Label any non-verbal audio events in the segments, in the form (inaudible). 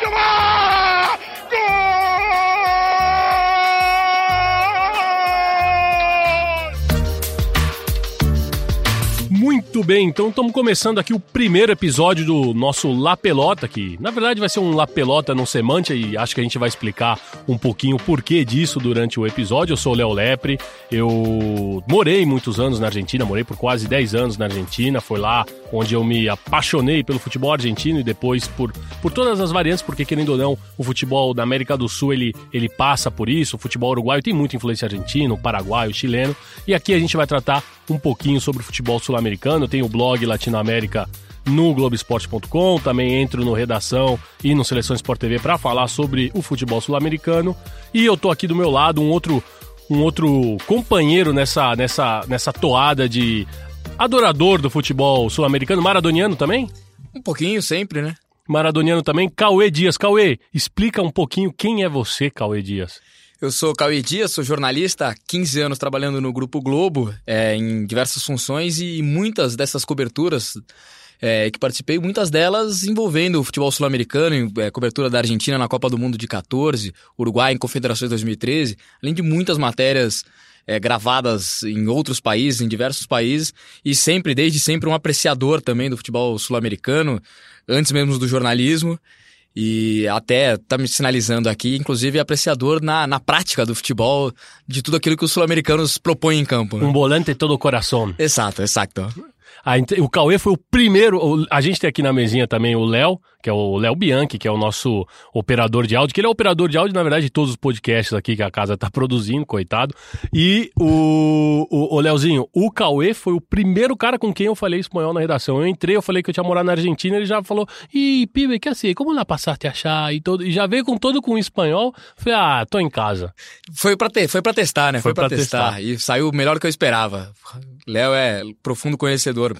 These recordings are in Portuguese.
¡Gol! Bem, então estamos começando aqui o primeiro episódio do nosso La Pelota, que na verdade vai ser um La Pelota não semante e acho que a gente vai explicar um pouquinho o porquê disso durante o episódio. Eu sou o Léo Lepre, eu morei muitos anos na Argentina, morei por quase 10 anos na Argentina, foi lá onde eu me apaixonei pelo futebol argentino e depois por, por todas as variantes, porque querendo ou não, o futebol da América do Sul ele, ele passa por isso, o futebol uruguaio tem muita influência argentina, o paraguaio, o chileno, e aqui a gente vai tratar um pouquinho sobre o futebol sul-americano, tem o blog Latinoamérica no Globoesporte.com, também entro no Redação e no Seleção Sport TV para falar sobre o futebol sul-americano. E eu tô aqui do meu lado, um outro, um outro companheiro nessa, nessa, nessa toada de adorador do futebol sul-americano, maradoniano também? Um pouquinho sempre, né? Maradoniano também, Cauê Dias. Cauê, explica um pouquinho quem é você, Cauê Dias. Eu sou Cauê Dias, sou jornalista há 15 anos trabalhando no Grupo Globo, é, em diversas funções e muitas dessas coberturas é, que participei, muitas delas envolvendo o futebol sul-americano, é, cobertura da Argentina na Copa do Mundo de 14, Uruguai em Confederações 2013, além de muitas matérias é, gravadas em outros países, em diversos países, e sempre, desde sempre, um apreciador também do futebol sul-americano, antes mesmo do jornalismo. E até tá me sinalizando aqui, inclusive apreciador na, na prática do futebol, de tudo aquilo que os sul-americanos propõem em campo. Né? Um volante todo coração. Exato, exato. Ah, o Cauê foi o primeiro. A gente tem aqui na mesinha também o Léo, que é o Léo Bianchi, que é o nosso operador de áudio, que ele é operador de áudio, na verdade, de todos os podcasts aqui que a casa tá (laughs) produzindo, coitado. E o, o, o Léozinho, o Cauê foi o primeiro cara com quem eu falei espanhol na redação. Eu entrei, eu falei que eu tinha morado na Argentina, ele já falou, ih, pibe, que assim, como lá passaste a achar? E, todo, e já veio com todo com espanhol. Falei, ah, tô em casa. Foi pra, ter, foi pra testar, né? Foi Foi, pra, pra testar. testar. E saiu melhor do que eu esperava. Léo é profundo conhecedor.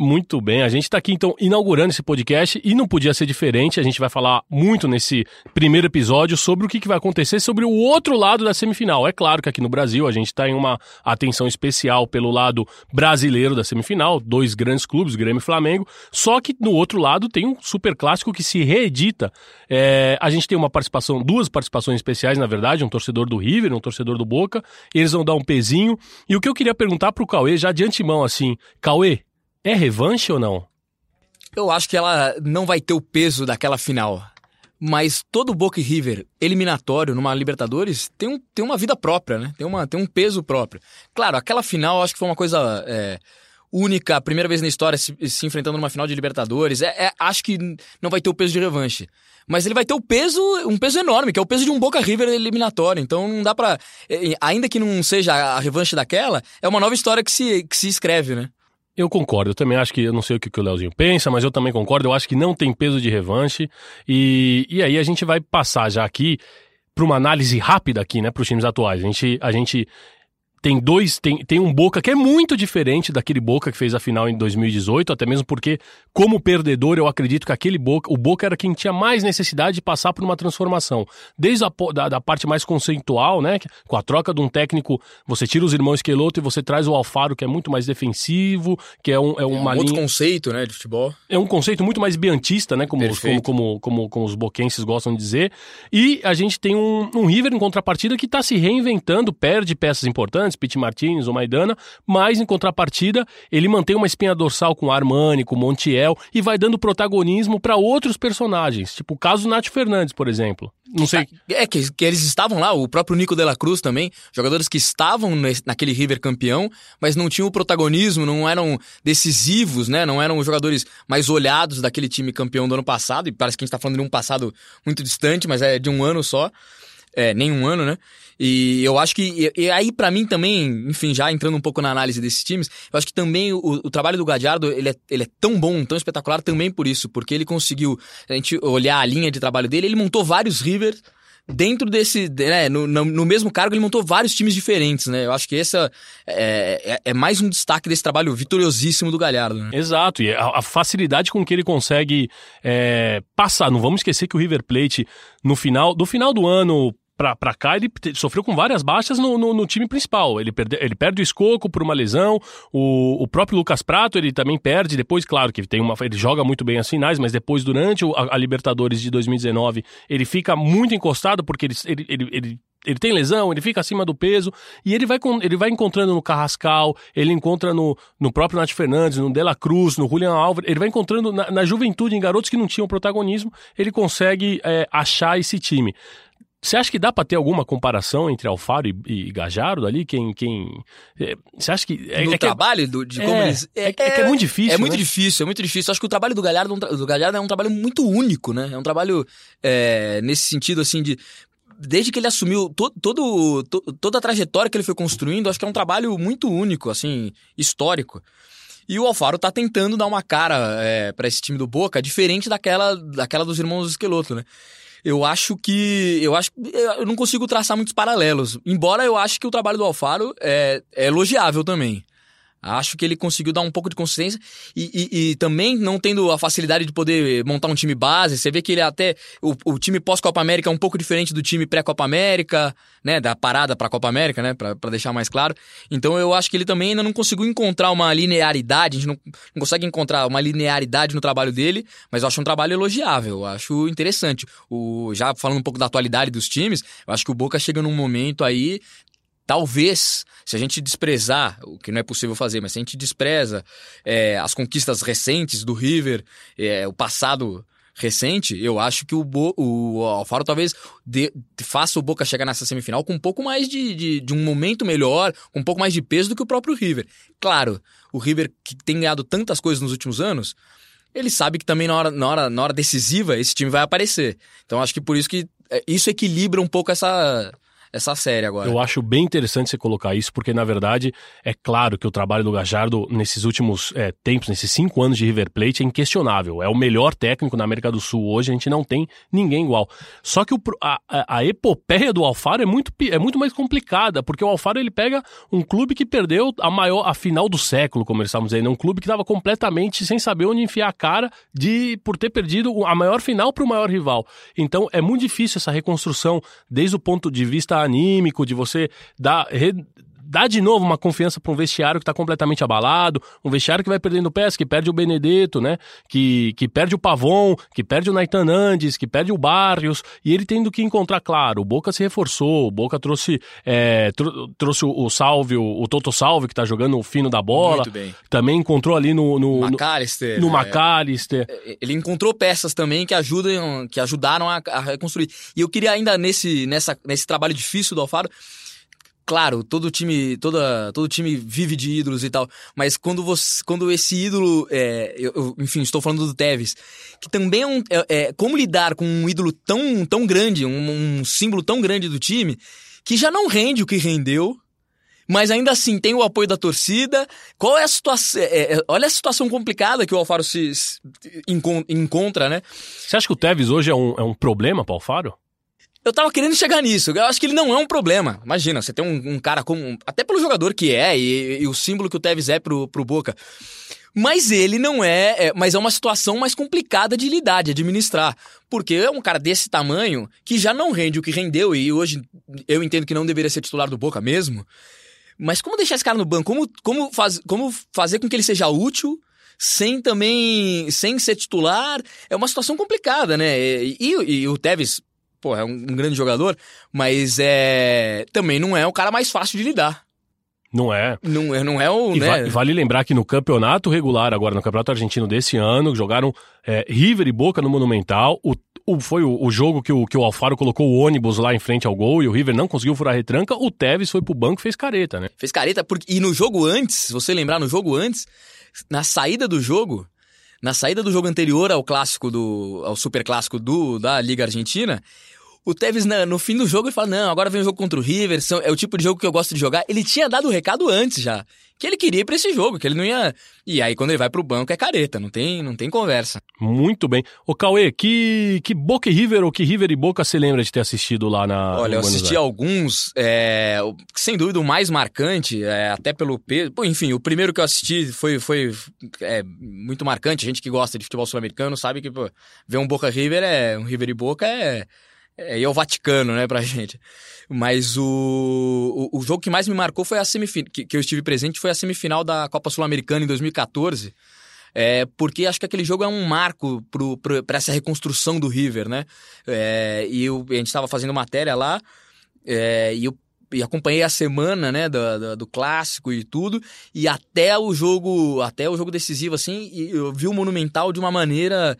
Muito bem, a gente está aqui então inaugurando esse podcast e não podia ser diferente. A gente vai falar muito nesse primeiro episódio sobre o que, que vai acontecer sobre o outro lado da semifinal. É claro que aqui no Brasil a gente está em uma atenção especial pelo lado brasileiro da semifinal, dois grandes clubes, Grêmio e Flamengo. Só que no outro lado tem um super clássico que se reedita. É, a gente tem uma participação, duas participações especiais, na verdade, um torcedor do River, um torcedor do Boca. Eles vão dar um pezinho. E o que eu queria perguntar pro Cauê, já de antemão, assim, Cauê, é revanche ou não? Eu acho que ela não vai ter o peso daquela final. Mas todo Boca e River eliminatório numa Libertadores tem, um, tem uma vida própria, né? Tem, uma, tem um peso próprio. Claro, aquela final acho que foi uma coisa é, única, primeira vez na história se, se enfrentando numa final de Libertadores. É, é, acho que não vai ter o peso de revanche. Mas ele vai ter o peso, um peso enorme, que é o peso de um Boca River eliminatório. Então não dá pra. é, Ainda que não seja a revanche daquela, é uma nova história que se, que se escreve, né? Eu concordo, eu também acho que, eu não sei o que, o Leozinho pensa, mas eu também concordo, eu acho que não tem peso de revanche. E, e aí a gente vai passar já aqui para uma análise rápida aqui, né, para os times atuais. A gente, a gente tem dois, tem, tem um Boca que é muito diferente daquele Boca que fez a final em 2018, até mesmo porque, como perdedor, eu acredito que aquele Boca, o Boca era quem tinha mais necessidade de passar por uma transformação. Desde a da, da parte mais conceitual, né, com a troca de um técnico, você tira os irmãos Esqueloto e você traz o Alfaro, que é muito mais defensivo, que é, um, é uma um outro linha... conceito, né, de futebol. É um conceito muito mais biantista, né? Como, os, como, como, como, como os boquenses gostam de dizer. E a gente tem um, um River em contrapartida que está se reinventando, perde peças importantes, Pete Martins, o Maidana, mas em contrapartida ele mantém uma espinha dorsal com Armani, com Montiel e vai dando protagonismo para outros personagens, tipo o caso do Nath Fernandes, por exemplo. Não sei. É, que, que eles estavam lá, o próprio Nico de la Cruz também, jogadores que estavam naquele River campeão, mas não tinham o protagonismo, não eram decisivos, né? Não eram os jogadores mais olhados daquele time campeão do ano passado, e parece que a gente tá falando de um passado muito distante, mas é de um ano só. É, nem um ano, né? E eu acho que. E, e aí, para mim também, enfim, já entrando um pouco na análise desses times, eu acho que também o, o trabalho do Gadiardo ele é, ele é tão bom, tão espetacular também por isso, porque ele conseguiu, a gente olhar a linha de trabalho dele, ele montou vários Rivers dentro desse, né, no, no, mesmo cargo ele montou vários times diferentes, né? Eu acho que essa é, é, é mais um destaque desse trabalho vitoriosíssimo do Galhardo. Né? Exato, e a, a, facilidade com que ele consegue é, passar. Não vamos esquecer que o River Plate no final, do final do ano para cá, ele sofreu com várias baixas no, no, no, time principal. Ele, perde, ele perde o Escoco por uma lesão, o, o próprio Lucas Prato ele também perde, depois, claro, que tem uma, ele joga muito bem as finais, mas depois, durante a, a Libertadores de 2019, ele fica muito encostado, porque ele, ele, ele, ele ele tem lesão, ele fica acima do peso e ele vai, ele vai encontrando no Carrascal, ele encontra no, no próprio Nath Fernandes, no Dela Cruz, no Julian Álvares, ele vai encontrando na, na juventude, em garotos que não tinham protagonismo, ele consegue é, achar esse time. Você acha que dá para ter alguma comparação entre Alfaro e, e Gajardo ali? Quem, quem... É, você acha que... É, no é trabalho que, do, de como é, eles... É, é, é, muito difícil, É muito né? difícil, é muito difícil. Acho que o trabalho do Galhardo, do Galhardo é um trabalho muito único, né? É um trabalho é, nesse sentido, assim, de desde que ele assumiu to, todo, to, toda a trajetória que ele foi construindo, acho que é um trabalho muito único, assim, histórico. E o Alfaro tá tentando dar uma cara é, para esse time do Boca diferente daquela, daquela dos irmãos Esqueloto, né? Eu acho que. Eu acho eu não consigo traçar muitos paralelos. Embora eu acho que o trabalho do Alfaro é, é elogiável também. Acho que ele conseguiu dar um pouco de consistência e, e, e, também não tendo a facilidade de poder montar um time base. Você vê que ele até. O, o time pós-Copa América é um pouco diferente do time pré-Copa América, né? Da parada pra Copa América, né? Pra, pra deixar mais claro. Então eu acho que ele também ainda não conseguiu encontrar uma linearidade. A gente não, não consegue encontrar uma linearidade no trabalho dele, mas eu acho um trabalho elogiável. Eu acho interessante. O, já falando um pouco da atualidade dos times, eu acho que o Boca chega num momento aí Talvez, se a gente desprezar, o que não é possível fazer, mas se a gente despreza é, as conquistas recentes do River, é, o passado recente, eu acho que o, Bo, o Alfaro talvez de, faça o Boca chegar nessa semifinal com um pouco mais de, de, de, um momento melhor, com um pouco mais de peso do que o próprio River. Claro, o River que tem ganhado tantas coisas nos últimos anos, ele sabe que também na hora, na hora, na hora decisiva esse time vai aparecer. Então acho que por isso que é, isso equilibra um pouco essa essa série agora. Eu acho bem interessante você colocar isso, porque na verdade é claro que o trabalho do Gajardo nesses últimos é, tempos, nesses cinco anos de River Plate, é inquestionável. É o melhor técnico na América do Sul hoje, a gente não tem ninguém igual. Só que o, a, a, epopeia do Alfaro é muito, é muito mais complicada, porque o Alfaro ele pega um clube que perdeu a maior a final do século, como estavam dizendo, um clube que estava completamente sem saber onde enfiar a cara de por ter perdido a maior final para o maior rival. Então é muito difícil essa reconstrução desde o ponto de vista anímico, de você dar, dá de novo uma confiança para um vestiário que está completamente abalado, um vestiário que vai perdendo peças, que perde o Benedetto, né? Que, que perde o Pavon, que perde o Naitan Andes, que perde o Barrios, e ele tendo que encontrar, claro, o Boca se reforçou, o Boca trouxe, é, tr trouxe o, Salve, o, o, Toto Salve, que está jogando o fino da bola. Também encontrou ali no. no McAllister. No, no é, McAllister. É, ele encontrou peças também que ajudam, que ajudaram a, a reconstruir. E eu queria ainda nesse, nessa, nesse trabalho difícil do Alfaro claro, todo time, toda, todo time vive de ídolos e tal, mas quando você, quando esse ídolo, é, eu, eu, enfim, estou falando do Tevez, que também é um, é, é, como lidar com um ídolo tão, tão grande, um, um símbolo tão grande do time, que já não rende o que rendeu, mas ainda assim tem o apoio da torcida. Qual é a situação? É, é, olha a situação complicada que o Alfaro se, se encontra, né? Você acha que o Tevez hoje é um, é um problema para o Alfaro? Eu tava querendo chegar nisso. Eu acho que ele não é um problema. Imagina, você tem um, um cara como. Até pelo jogador que é e, e, o símbolo que o Tevez é pro, pro Boca. Mas ele não é, é, Mas é uma situação mais complicada de lidar, de administrar. Porque é um cara desse tamanho que já não rende o que rendeu e hoje eu entendo que não deveria ser titular do Boca mesmo. Mas como deixar esse cara no banco? Como, como, faz, como fazer com que ele seja útil sem também. sem ser titular? É uma situação complicada, né? E, e, e o Tevez pô, é um, um grande jogador, mas é também não é o cara mais fácil de lidar. Não é. Não é, não é o. E né? va vale lembrar que no campeonato regular, agora no campeonato argentino desse ano, jogaram é, River e Boca no Monumental. O, o foi o, o, jogo que o, que o Alfaro colocou o ônibus lá em frente ao gol e o River não conseguiu furar a retranca. O Tevez foi pro banco e fez careta, né? Fez careta, porque, e no jogo antes, se você lembrar, no jogo antes, na saída do jogo, na saída do jogo anterior ao clássico do. ao super clássico do, da Liga Argentina, O Tevez, na- no fim do jogo, ele fala: Não, agora vem o jogo contra o River, é o tipo de jogo que eu gosto de jogar. Ele tinha dado o recado antes já. Que ele queria ir pra esse jogo, que ele não ia. E aí, quando ele vai pro banco, é careta, não tem, não tem conversa. Muito bem. Ô, Cauê, que, que Boca e River ou que River e Boca você lembra de ter assistido lá na. Olha, eu assisti Aires? alguns, é, sem dúvida o mais marcante, é, até pelo peso. Pô, enfim, o primeiro que eu assisti foi, foi é, muito marcante. A gente que gosta de futebol sul-americano sabe que pô, ver um Boca River é um River e Boca é é, é o Vaticano, né, pra (laughs) gente. Mas o, o, o jogo que mais me marcou foi a semifinal, que, que eu estive presente, foi a semifinal da Copa Sul-Americana em 2014. É, porque acho que aquele jogo é um marco para essa reconstrução do River, né? É, e eu- a gente estava fazendo matéria lá, é, e eu e acompanhei a semana, né, do, do, do clássico e tudo, e até o jogo, até o jogo decisivo, assim, e eu vi o Monumental de uma maneira.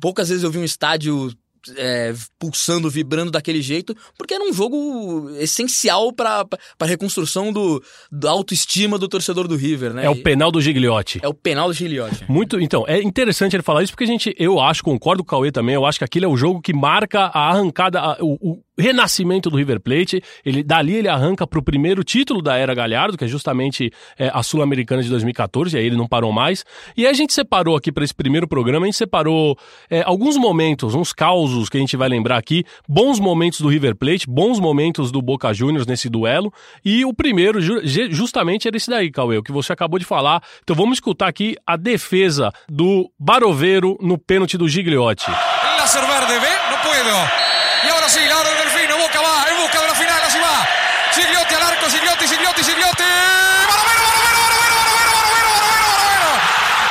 Poucas vezes eu vi um estádio é, pulsando, vibrando daquele jeito, porque era um jogo essencial para a reconstrução do, da autoestima do torcedor do River, né? É o penal do Gigliotti. É o penal do Gigliotti. Muito, então, é interessante ele falar isso porque a gente, eu acho, concordo com o Cauê também, eu acho que aquele é o jogo que marca a arrancada, a- o renascimento do River Plate. Ele, dali ele arranca pro primeiro título da era Galhardo, que é justamente é, a Sul-Americana de 2014, e aí ele não parou mais. E a gente separou aqui para esse primeiro programa, a gente separou é, alguns momentos, uns causos que a gente vai lembrar aqui, bons momentos do River Plate, bons momentos do Boca Juniors nesse duelo. E o primeiro, ju- justamente, era esse daí, Cauê, o que você acabou de falar. Então vamos escutar aqui a defesa do Baroveiro no pênalti do Gigliotti. El láser verde, ¿ve? No puedo. Y ahora sí, la hora del delfino. Boca va, en busca de la final, así va. Gigliotti al arco, Gigliotti, Gigliotti, Gigliotti. ¡Barovero, Barovero, Barovero, Barovero, Barovero, Barovero, Barovero!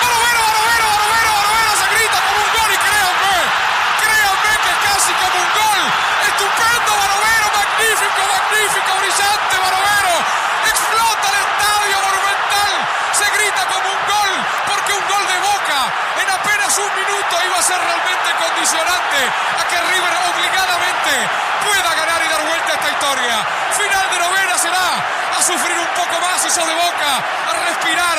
Barovero, Barovero, Barovero, Barovero, se grita como un gol y créanme, créanme que es casi como un gol. Estupendo Barovero, magnífico, magnífico, brillante Barovero. Explota el estadio monumental, se grita como un gol, porque un gol de Boca en apenas un minuto iba a ser realmente condicionante a que River obligadamente pueda ganar y dar vuelta a esta historia. Final de novena será a sufrir un de Boca, a respirar,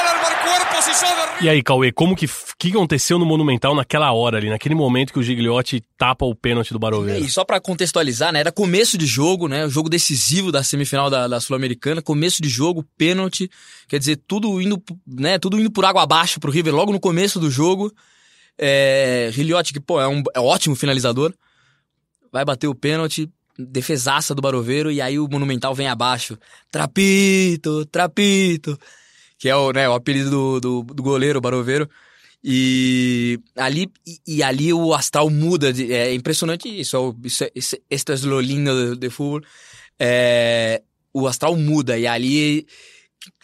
al armar cuerpo sos de. E aí, Cauê, como que, que aconteceu no Monumental naquela hora ali, naquele momento que o Gigliotti tapa o pênalti do Baroveiro? E só pra contextualizar, né? Era começo de jogo, né? O jogo decisivo da semifinal da, da Sul-Americana, começo de jogo, pênalti, quer dizer, tudo indo, né? Tudo indo por água abaixo pro River logo no começo do jogo. É, Riliotti, que, pô, é um, é um ótimo finalizador, vai bater o pênalti, defesaça do Baroveiro, e aí o Monumental vem abaixo. Trapito, trapito, que é o, né, o apelido do, do, do goleiro Baroveiro. E ali, e, e ali o astral muda. de- é impressionante isso. é isso, é- isso, esto es lo lindo de, de fútbol. É, o astral muda. E ali,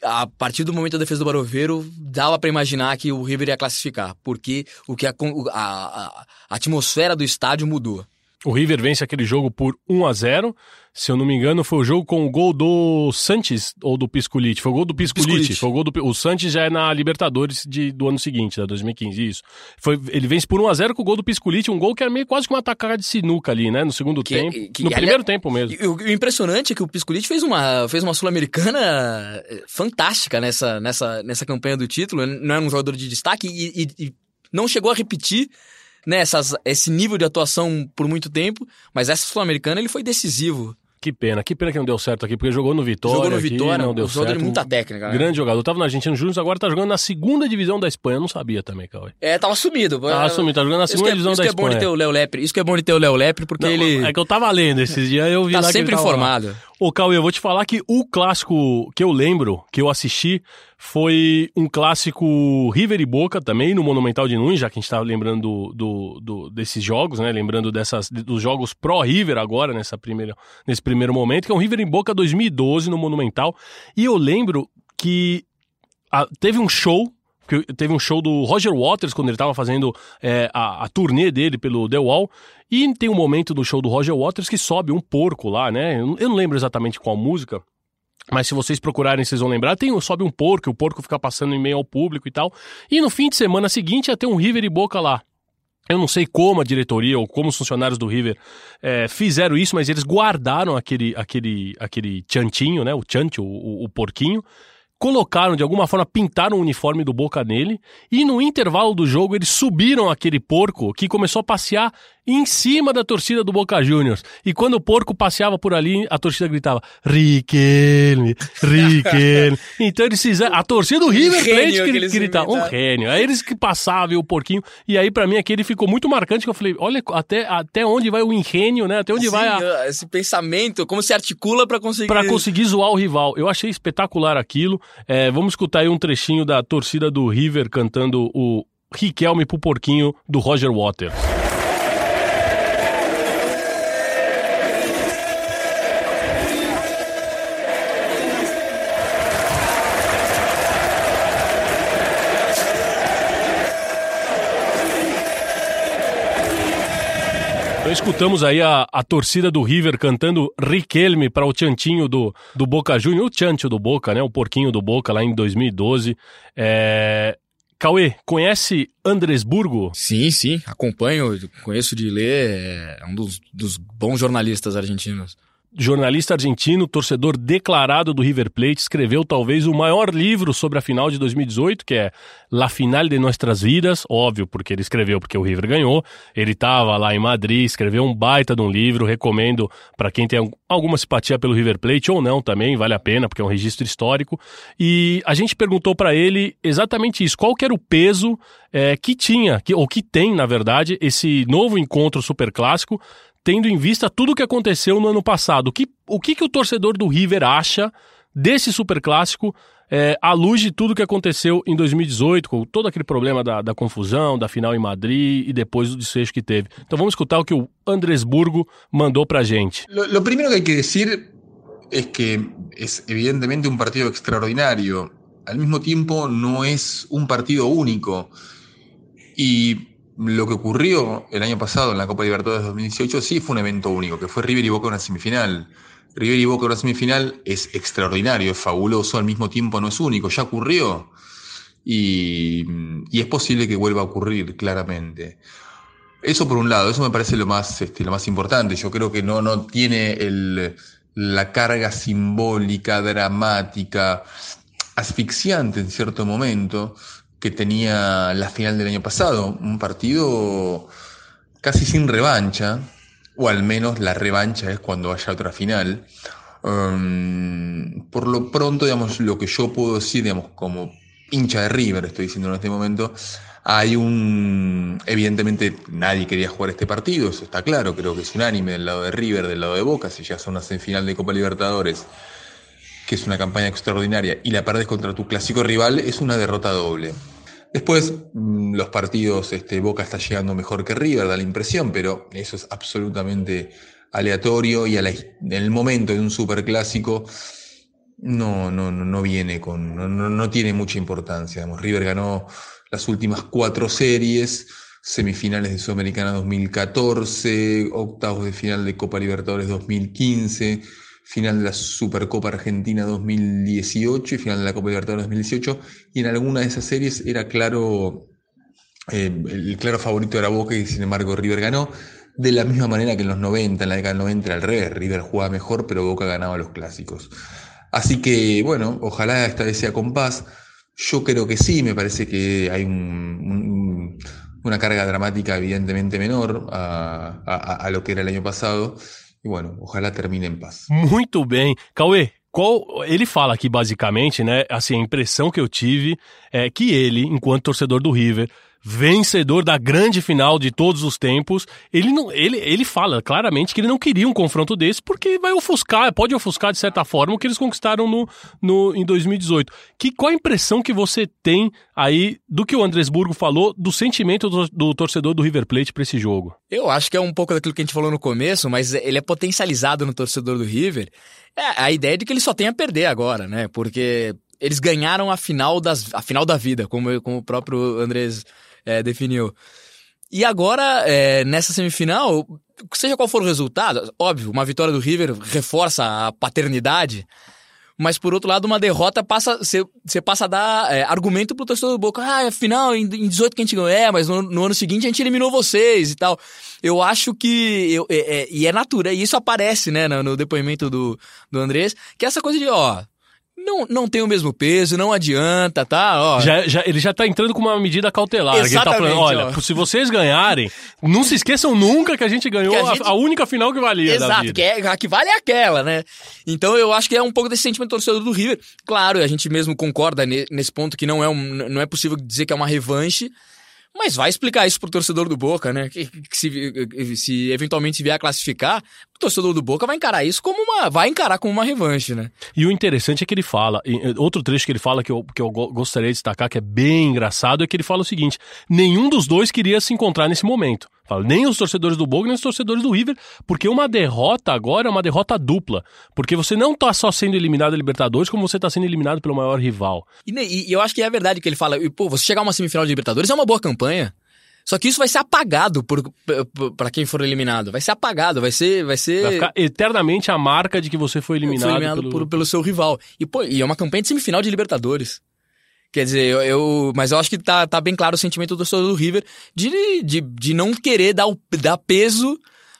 a partir do momento da defesa do Baroveiro, dava pra imaginar que o River ia classificar. Porque o que a, a, a atmosfera do estádio mudou. O River vence aquele jogo por 1 a 0 Se eu não me engano, foi o jogo com o gol do Sanches ou do Piscolite. Foi o gol do Piscolite. Foi o gol do O Sanches já é na Libertadores de, do ano seguinte, da 2015, isso. Foi, ele vence por 1 a 0 com o gol do Piscolite, um gol que era meio quase que uma atacada de sinuca ali, né? No segundo Que- tempo. que- no aliás- primeiro tempo mesmo. O, o impressionante é que o Piscolite fez uma, fez uma Sul-Americana eh, fantástica nessa, nessa, nessa campanha do título. Não era um jogador de destaque e, e- e não chegou a repetir né, essas- esse nível de atuação por muito tempo, mas essa Sul-Americana ele foi decisivo. Que pena, que pena que não deu certo aqui, porque jogou no Vitória. Jogou no Vitória, não deu certo. muita técnica. Né? Grande jogador. Tava na Argentina Júnior, agora tá jogando na segunda divisão da Espanha. Eu não sabia também, Cauê. É, tava sumido. Tava sumido, tá jogando na Isso segunda é, divisão isso da que é bom de Espanha. ter o Léo Lepre. Isso que é bom de ter o Léo Lepre, porque Não, ele É que eu tava lendo esses dias, eu vi tá lá sempre tava lá. Ô, Cauê, eu vou te falar que o clássico que eu lembro, que eu assisti, foi um clássico River e Boca também, no Monumental de Nunes, já que a gente tava lembrando do, do- desses jogos, né? Lembrando dessas, dos jogos pró-River agora, nessa primeira, nesse primeiro momento, que é um River e Boca 2012 no Monumental. E eu lembro que ah, teve um show que teve um show do Roger Waters quando ele estava fazendo é, a, a turnê dele pelo The Wall. E tem um momento do show do Roger Waters que sobe um porco lá, né? Eu não- lembro exatamente qual música. Mas se vocês procurarem, vocês vão lembrar. Tem, sobe um porco, o porco fica passando em meio ao público e tal. E no fim de semana seguinte ia ter um River e Boca lá. Eu não sei como a diretoria ou como os funcionários do River é, fizeram isso, mas eles guardaram aquele, aquele, aquele chantinho, né? O chante, o, o, o porquinho, colocaram, de alguma forma, pintaram o uniforme do Boca nele, e no intervalo do jogo eles subiram aquele porco que começou a passear em cima da torcida do Boca Juniors. E quando o porco passeava por ali, a torcida gritava: Riquelme, Riquelme. (laughs) então eles fizeram. A torcida do River Plate que, que gritava: um gênio. Aí eles que passavam e o porquinho. E aí, para mim, aquele ficou muito marcante que eu falei: olha até, até onde vai o engenho, né? Até onde Sim, vai a... Esse pensamento, como se articula para conseguir. Para conseguir zoar o rival. Eu achei espetacular aquilo. É, vamos escutar aí um trechinho da torcida do River cantando o Riquelme pro porquinho do Roger Waters. Então escutamos aí a, a torcida do River cantando Riquelme para o Chantinho do, do Boca Juniors, o Chancho do Boca, né? O porquinho do Boca lá em 2012. É... Cauê, conhece Andresburgo? Sim, sim, acompanho, conheço de ler, é um dos, dos bons jornalistas argentinos jornalista argentino, torcedor declarado do River Plate, escreveu talvez o maior livro sobre a final de 2018, que é La Final de Nuestras Vidas, óbvio, porque ele escreveu porque o River ganhou. Ele estava lá em Madrid, escreveu um baita de um livro, recomendo para quem tem alguma simpatia pelo River Plate ou não também, vale a pena, porque é um registro histórico. E a gente perguntou para ele exatamente isso, qual era o peso é, que tinha, que, ou que tem, na verdade, esse novo encontro super clássico tendo em vista tudo o que aconteceu no ano passado. O que o, que, que o torcedor do River acha desse superclássico é, à luz de tudo que aconteceu em 2018, com todo aquele problema da, da, confusão, da final em Madrid e depois do desfecho que teve. Então vamos escutar o que o Andresburgo mandou pra gente. Lo, lo primero que hay que decir es que es evidentemente un partido extraordinario. Al mismo tiempo no es un partido único. Y lo que ocurrió el año pasado en la Copa Libertadores 2018 sí fue un evento único, que fue River y Boca en una semifinal. River y Boca en una semifinal es extraordinario, es fabuloso, al mismo tiempo no es único, ya ocurrió. Y, es posible que vuelva a ocurrir, claramente. Eso por un lado, eso me parece lo más, este, lo más importante. Yo creo que no, no tiene el, la carga simbólica, dramática, asfixiante en cierto momento que tenía la final del año pasado, un partido casi sin revancha, o al menos la revancha es cuando haya otra final. Um, por lo pronto, digamos, lo que yo puedo decir, digamos, como hincha de River, estoy diciendo en este momento, hay un. Evidentemente, nadie quería jugar este partido, eso está claro, creo que es unánime del lado de River, del lado de Boca, si ya son una semifinal de Copa Libertadores, que es una campaña extraordinaria, y la perdes contra tu clásico rival, es una derrota doble. Después, mm, los partidos, este, Boca está llegando mejor que River, da la impresión, pero eso es absolutamente aleatorio y a la, en el momento de un superclásico no, no, no viene con, no, no tiene mucha importancia. Digamos. River ganó las últimas cuatro series, semifinales de Sudamericana 2014, octavos de final de Copa Libertadores 2015 final de la Supercopa Argentina 2018 y final de la Copa Libertadores 2018, y en alguna de esas series era claro, eh, el claro favorito era Boca y sin embargo River ganó, de la misma manera que en los 90, en la década del 90 era al revés, River jugaba mejor pero Boca ganaba los clásicos. Así que bueno, ojalá esta vez sea compás, yo creo que sí, me parece que hay un, un, una carga dramática evidentemente menor a lo que era el año pasado, E, bueno, ojalá termine em paz. Muito bem. Cauê, qual, ele fala aqui basicamente, né? Assim, a impressão que eu tive é que ele, enquanto torcedor do River, vencedor da grande final de todos os tempos, ele, não, ele, ele fala claramente que ele não queria um confronto desse porque vai ofuscar, pode ofuscar de certa forma o que eles conquistaram no, no, em 2018. Que, qual a impressão que você tem aí do que o Andresburgo falou, do sentimento do, do torcedor do River Plate para esse jogo? Eu acho que é um pouco daquilo que a gente falou no começo, mas ele é potencializado no torcedor do River. É a ideia de que ele só tem a perder agora, né? Porque eles ganharam a final, das, a final da vida, como, como o próprio Andrés é, definiu. E agora, é, nessa semifinal, seja qual for o resultado, óbvio, uma vitória do River reforça a paternidade, mas por outro lado, uma derrota passa. Você passa a dar é, argumento pro torcedor do Boca. Ah, afinal, em, em 18 que a gente ganhou. É, mas no, no, ano seguinte a gente eliminou vocês e tal. Eu acho que. Eu, é, é, e é natural, e isso aparece, né, no, no depoimento do, do Andrés, que é essa coisa de, ó, não, não tem o mesmo peso, não adianta, tá? Ó, Já, já- ele já tá entrando com uma medida cautelar. ele tá falando, olha, ó. se vocês ganharem, não se esqueçam nunca que a gente ganhou a a, gente- a única final que valia Exato, que, é, a que vale é aquela, né? Então eu acho que é um pouco desse sentimento torcedor do River. Claro, a gente mesmo concorda ne- nesse ponto que não é, um, não é possível dizer que é uma revanche, mas vai explicar isso pro torcedor do Boca, né? Que, que se, se eventualmente vier a classificar, o torcedor do Boca vai encarar isso como uma. Vai encarar como uma revanche, né? E o interessante é que ele fala, outro trecho que ele fala que eu, que eu go- gostaria de destacar, que é bem engraçado, é que ele fala o seguinte: nenhum dos dois queria se encontrar nesse momento. Fala, nem os torcedores do Boca, nem os torcedores do River, porque uma derrota agora é uma derrota dupla. Porque você não tá só sendo eliminado da Libertadores, como você tá sendo eliminado pelo maior rival. E, e- eu acho que é verdade que ele fala, pô, você chegar a uma semifinal de Libertadores é uma boa campanha. Só que isso vai ser apagado pra quem for eliminado. Vai ser apagado, vai ser. Vai ser. Vai ficar eternamente a marca de que você foi eliminado, foi eliminado pelo... por- pelo seu rival. E, pô, e é uma campanha de semifinal de Libertadores. Quer dizer, eu, eu- mas eu acho que tá, tá bem claro o sentimento do torcedor do River de, de, de não querer dar, o, dar peso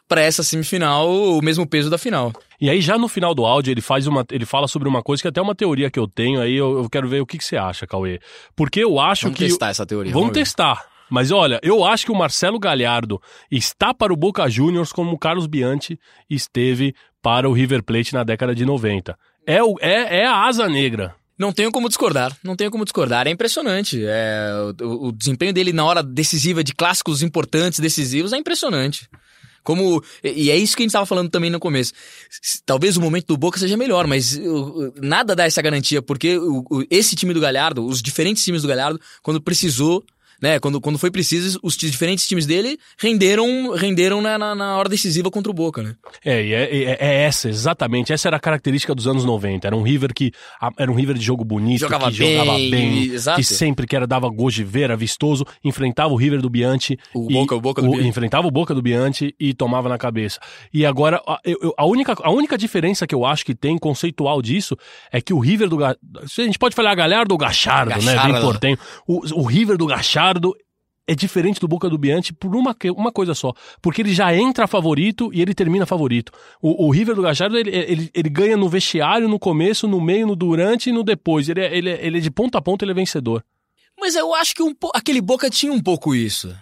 pra essa semifinal, o mesmo peso da final. E aí, já no final do áudio, ele faz uma. Ele fala sobre uma coisa que é até uma teoria que eu tenho, aí eu, eu quero ver o que, que você acha, Cauê. Porque eu acho Vamos que. testar essa teoria. Vamos ver. testar. Mas olha, eu acho que o Marcelo Galhardo está para o Boca Juniors como o Carlos Bianchi esteve para o River Plate na década de 90. É, o, é, é a asa negra. Não tenho como discordar, não tenho como discordar. É impressionante. É, o, o desempenho dele na hora decisiva de clássicos importantes, decisivos, é impressionante. Como, e é isso que a gente estava falando também no começo. Talvez o momento do Boca seja melhor, mas nada dá essa garantia, porque esse time do Galhardo, os diferentes times do Galhardo, quando precisou, né, quando, quando foi preciso, os diferentes times dele renderam, renderam na, na, na hora decisiva contra o Boca, né? É, é, é, é essa, exatamente. Essa era a característica dos anos 90. Era um River que. Era um River de jogo bonito, Jogava que jogava bem, bem, exato. que sempre que era dava gosto de ver, era vistoso, enfrentava o River do Bianchi. O e- Boca- o Boca do Bianchi. Enfrentava o Boca do Bianchi e tomava na cabeça. E agora, a, eu- a, única, a única diferença que eu acho que tem conceitual disso é que o River do. A gente pode falar Galhardo ou Gachardo, né? Bem Gachardo. portenho. O, o River do Gachardo é diferente do Boca do Bianchi por uma, uma coisa só. Porque ele já entra favorito e ele termina favorito. O, o River do Gajardo, ele, ele, ele ganha no vestiário, no começo, no meio, no durante e no depois. Ele, é- ele, é- ele é de ponta a ponta, ele é vencedor. Mas eu acho que um aquele Boca tinha um pouco isso.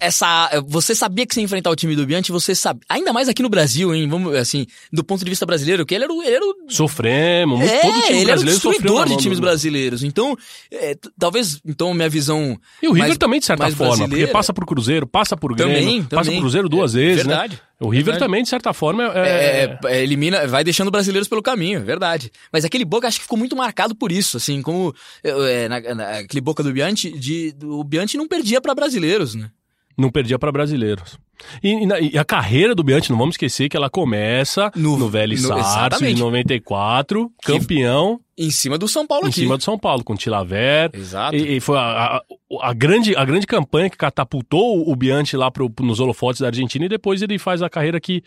Essa, você sabia que você ia enfrentar o time do Bianchi, você sabe. Ainda mais aqui no Brasil, hein? Vamos, assim, do ponto de vista brasileiro, que ele era o. Ele era o Sofremos, muito- é, todo time ele era o brasileiro destruidor de times brasileiros. Então, é, talvez, então, minha visão. E o River mais- também, de certa forma, porque passa por Cruzeiro, passa por Grêmio, Também, passa também. por Cruzeiro duas É, vezes, verdade, né? O River verdade. também, de certa forma, é... É, é, elimina, vai deixando brasileiros pelo caminho, é verdade. Mas aquele Boca acho que ficou muito marcado por isso, assim, como é, na- na- aquele Boca do Bianchi, de, o Bianchi não perdia pra brasileiros, né? Não perdia para brasileiros. E, e na- e a carreira do Bianchi, não vamos esquecer que ela começa no, No- Velho Sarso, em exatamente. 94, Que- campeão Em cima do São Paulo em aqui. cima do São Paulo, com Tilaver. Exato. E, e foi a, a, a grande, a grande campanha que catapultou o Bianchi lá pro, nos holofotes da Argentina e depois ele faz a carreira que.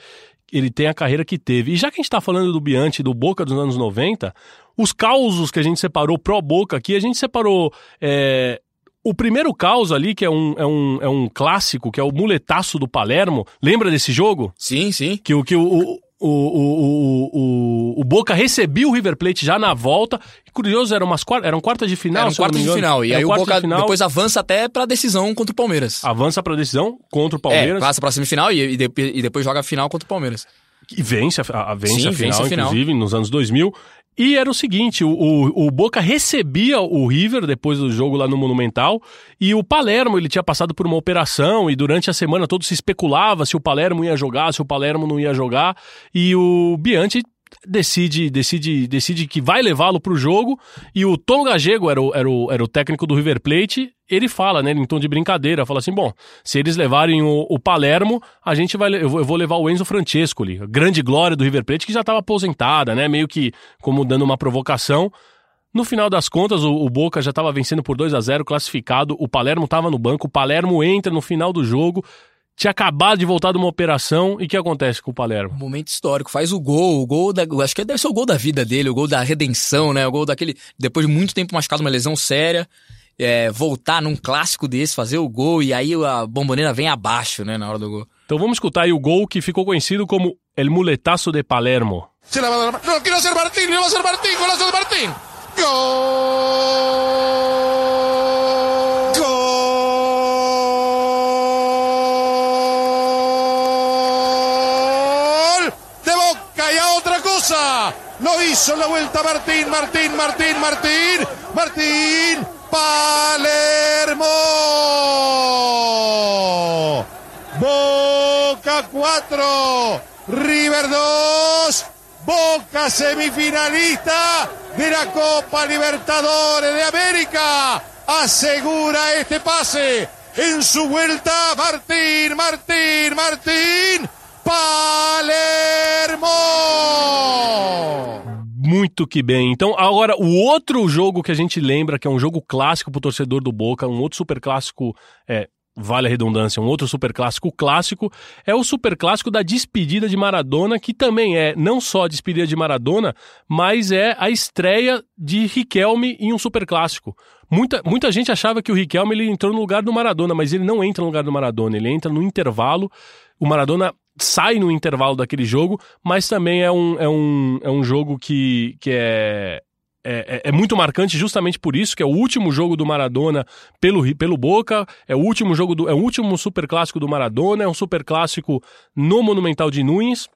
Ele tem a carreira que teve. E já que a gente tá falando do Bianchi, do Boca dos anos 90, os causos que a gente separou pró-Boca aqui, a gente separou. é, o primeiro caos ali, que é um, é, um, é um clássico, que é o muletaço do Palermo. Lembra desse jogo? Sim, sim. Que, o- que o, o, o, o, o, Boca recebia o River Plate já na volta. Curioso, eram, umas, eram quartas de final. Era se eu não quarto me de final. E aí o quartas Boca de final, depois avança até pra decisão contra o Palmeiras. avança pra decisão contra o É, Palmeiras passa pra semifinal e, e, de- e depois joga a final contra o Palmeiras. e vence a, a- vence Sim, a final, vence a final. inclusive, nos anos 2000. E era o seguinte, o, o, o Boca recebia o River depois do jogo lá no Monumental e o Palermo, ele tinha passado por uma operação e durante a semana todo se especulava se o Palermo ia jogar, se o Palermo não ia jogar e o Bianchi decide decide decide que vai levá-lo pro jogo e o Tom Gagego era o, era, o, era o técnico do River Plate ele fala, né, em tom de brincadeira, fala assim, bom, se eles levarem o, o Palermo, a gente vai, eu vou, levar o Enzo Francescoli, a grande glória do River Plate, que já estava aposentada, né, meio que como dando uma provocação. No final das contas, o, o Boca já estava vencendo por 2 a 0 classificado, o Palermo estava no banco, o Palermo entra no final do jogo, tinha acabado de voltar de uma operação, e o que acontece com o Palermo? Momento histórico, faz o gol, o gol da. Acho que deve ser o gol da vida dele, o gol da redenção, né? O gol daquele. Depois de muito tempo machucado, uma lesão séria. é, voltar num clássico desse, fazer o gol, e aí a bomboneira vem abaixo, né, na hora do gol. Então vamos escutar aí o gol que ficou conhecido como El Muletazo de Palermo. Se la va a dar. No, quiero hacer Martín, a hacer Martín, golazo de Martín. Gol. Lo hizo la vuelta Martín, Martín, Martín, Martín, Martín. Palermo. Boca 4, River 2, Boca semifinalista de la Copa Libertadores de América. Asegura este pase en su vuelta Martín, Martín, Martín, Palermo. Muito que bem. Então, agora, o outro jogo que a gente lembra, que é um jogo clássico pro torcedor do Boca, um outro super clássico, é, vale a redundância, um outro super clássico clássico, é o super clássico da despedida de Maradona, que também é não só a despedida de Maradona, mas é a estreia de Riquelme em um super clássico. Muita, muita gente achava que o Riquelme ele entrou no lugar do Maradona, mas ele não entra no lugar do Maradona, ele entra no intervalo. O Maradona sai no intervalo daquele jogo, mas também é um, é um, é um jogo que, que é, é, é, muito marcante justamente por isso, que é o último jogo do Maradona pelo, pelo Boca, é o último jogo do, é o último super clássico do Maradona, é um super clássico no Monumental de Nunes.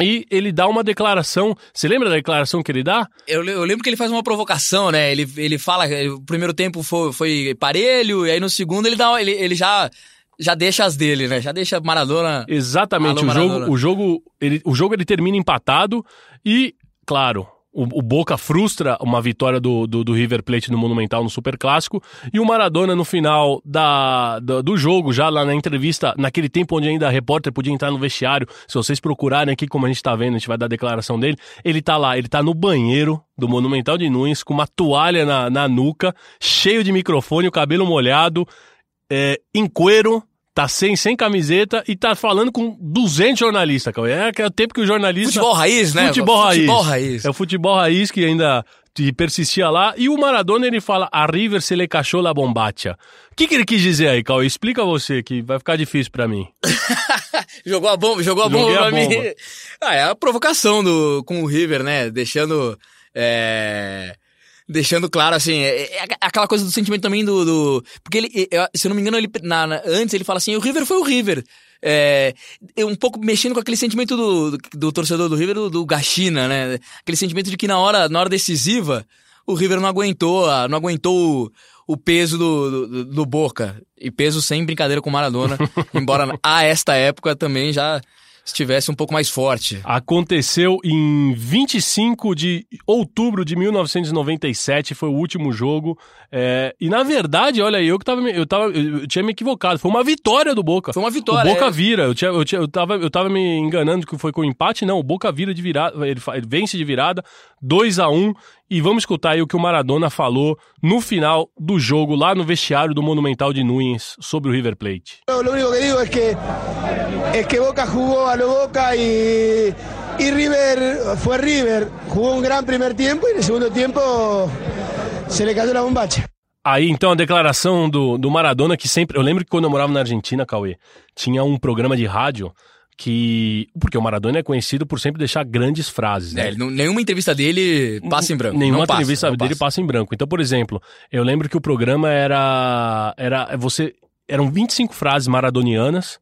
E ele dá uma declaração. Você lembra da declaração que ele dá? Eu, eu lembro que ele faz uma provocação, né? Ele, ele fala o primeiro tempo foi, foi parelho, e aí no segundo ele, dá, ele, ele já já deixa as dele, né? Já deixa Maradona. Exatamente. Alô, o Maradona. jogo, o jogo, ele, o jogo ele termina empatado e, claro, o, Boca frustra uma vitória do, do, do River Plate no Monumental no Super Clássico e o Maradona no final da, da- do jogo, já lá na entrevista, naquele tempo onde ainda a repórter podia entrar no vestiário, se vocês procurarem aqui como a gente tá vendo, a gente vai dar a declaração dele, ele tá lá, ele tá no banheiro do Monumental de Nunes com uma toalha na, na nuca, cheio de microfone, o cabelo molhado, é, em cuero, tá sem, sem camiseta e tá falando com 200 jornalistas, Cauê. É aquele tempo que o jornalista... Futebol raiz, né? Futebol raiz. Futebol raiz. É o futebol raiz que ainda persistia lá. E o Maradona, ele fala, a River se le cachou la bombacha. O que, que ele quis dizer aí, Cauê? Explica você, que vai ficar difícil pra mim. (laughs) Jogou a bomba, jogou a Joguei bomba a pra mim. bomba. Ah, é a provocação do, com o River, né? Deixando. é, Deixando claro, assim, é, é aquela coisa do sentimento também do. do- porque ele, se eu não me engano, ele, na- na- antes ele fala assim: o River foi o River. É, é um pouco mexendo com aquele sentimento do, do, do torcedor do River, do, do Gachina, né? Aquele sentimento de que na hora, na hora decisiva, o River não aguentou, a- não aguentou o, o peso do, do, do Boca. E peso sem brincadeira com o Maradona, (laughs) embora a esta época também já estivesse um pouco mais forte. Aconteceu em 25 de outubro de 1997, foi o último jogo. é, e na verdade, olha aí, eu que tava, eu, tava, eu tinha me equivocado. Foi uma vitória do Boca. Foi uma vitória, O Boca é. vira. Eu, tinha, eu, tinha, eu, tava, eu tava me enganando que foi com empate. Não, o Boca vira de virada. Ele, ele vence de virada, 2 a 1 E vamos escutar aí o que o Maradona falou no final do jogo, lá no vestiário do Monumental de Nunes, sobre o River Plate. Lo único que digo es que, es que Boca jugó a lo Boca y, y River fue River. Jugó un gran primer tiempo y en el segundo tiempo se le cayó la bombacha. Aí, então, a declaração do, do Maradona, que sempre. Eu lembro que quando eu morava na Argentina, Cauê, tinha um programa de rádio que. Porque o Maradona é conhecido por sempre deixar grandes frases, né? É, não- nenhuma entrevista dele passa em branco. Nenhuma passa, entrevista dele passa em branco. Então, por exemplo, eu lembro que o programa era. Era. Você. Eram 25 frases maradonianas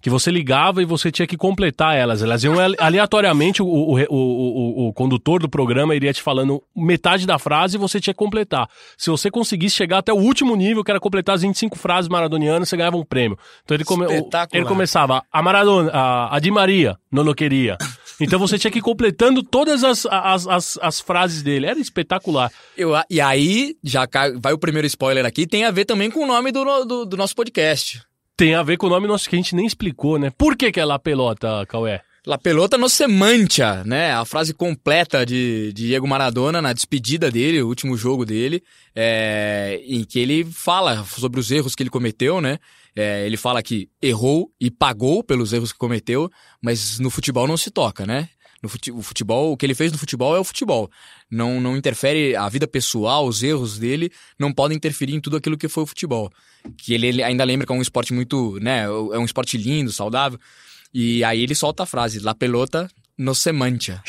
que você ligava e você tinha que completar elas. Elas iam ale- aleatoriamente, o, o, o, o, o condutor do programa iria te falando metade da frase e você tinha que completar. Se você conseguisse chegar até o último nível, que era completar as 25 frases maradonianas, você ganhava um prêmio. Então ele, come, ele começava, a Maradona, a, a Di Maria, não queria. Então você tinha que ir completando todas as, as, as, as frases dele. Era espetacular. Eu, e aí, já vai o primeiro spoiler aqui, tem a ver também com o nome do, do, do nosso podcast. Tem a ver com o nome nosso que a gente nem explicou, né? Por que, que é La Pelota, Caué? La pelota no se mancha, né? A frase completa de, de Diego Maradona na despedida dele, o último jogo dele, é, em que ele fala sobre os erros que ele cometeu, né? É, ele fala que errou e pagou pelos erros que cometeu, mas no futebol não se toca, né? No futebol, o que ele fez no futebol é o futebol. Não, não interfere a vida pessoal, os erros dele não podem interferir em tudo aquilo que foi o futebol. Que ele, ele ainda lembra que é um esporte muito, né? É um esporte lindo, saudável. E aí ele solta a frase: La pelota no se mancha.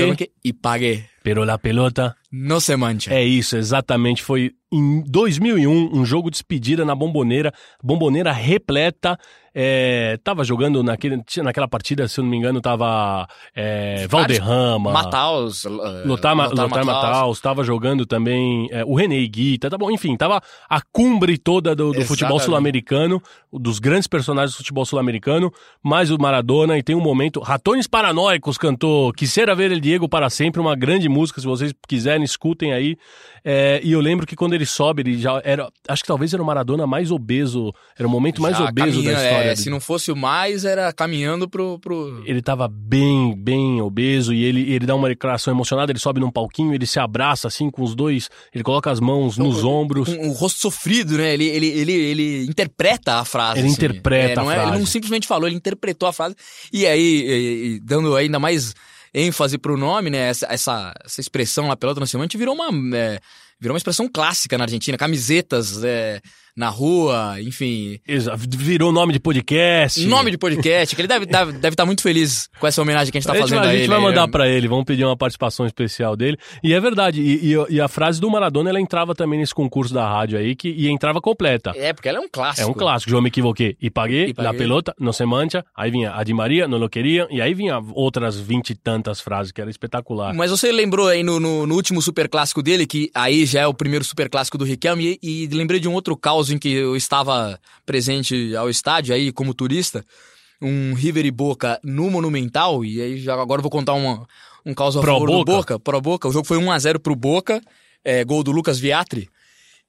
Eu me equivoquei, E paguei. Pero la pelota No se mancha. É isso, exatamente. Foi em 2001, um jogo de despedida na Bomboneira. Bomboneira repleta. É, tava jogando naquele, naquela partida, se eu não me engano, tava é, Valderrama. Mataus. Lotar, Ma- Lotar Mataus, tava jogando também é, o René Guita, tá bom, enfim, tava a cumbre toda do, do futebol sul-americano, dos grandes personagens do futebol sul-americano, mais o Maradona, e tem um momento, Ratones Paranoicos cantou Quisera Ver El Diego para Sempre, uma grande música, se vocês quiserem, escutem aí, É, e eu lembro que quando ele sobe, ele já era, acho que talvez era o Maradona mais obeso, era o momento mais Já obeso da caminha- história é, se não fosse o mais, era caminhando pro. pro... Ele tava bem, bem obeso e ele, ele dá uma declaração emocionada, ele sobe num palquinho, ele se abraça assim com os dois, ele coloca as mãos nos ombros. Com o rosto sofrido, né? Ele, ele, ele, ele interpreta a frase. Ele assim. interpreta É, não a é- Ele frase. não simplesmente falou, ele interpretou a frase. E aí, e- e dando ainda mais ênfase pro nome, né? Essa, essa, essa expressão lá, pelota semante, virou uma. é, virou uma expressão clássica na Argentina. Camisetas é, na rua, enfim. Virou nome de podcast. Nome de podcast, que ele deve estar deve tá muito feliz com essa homenagem que a gente tá a gente, fazendo vai- a, a gente ele. vai mandar pra ele, vamos pedir uma participação especial dele. E é verdade, e, e- e a frase do Maradona, ela entrava também nesse concurso da rádio aí, que, e entrava completa. É, porque ela é um clássico. É um clássico, eu me equivoquei. E paguei, E paguei. la pelota, no se mancha. Aí vinha a Di Maria, no lo queria. E aí vinha outras vinte e tantas frases, que era espetacular. Mas você lembrou aí no, no, no último super clássico dele, que aí já é o primeiro super clássico do Riquelme, e, e lembrei de um outro caos em que eu estava presente ao estádio aí como turista, um River e Boca no Monumental, e aí já agora eu vou contar uma, um caos a Pro favor do Boca? Boca, pro Boca. O jogo foi 1x0 pro Boca, é, gol do Lucas Viatri.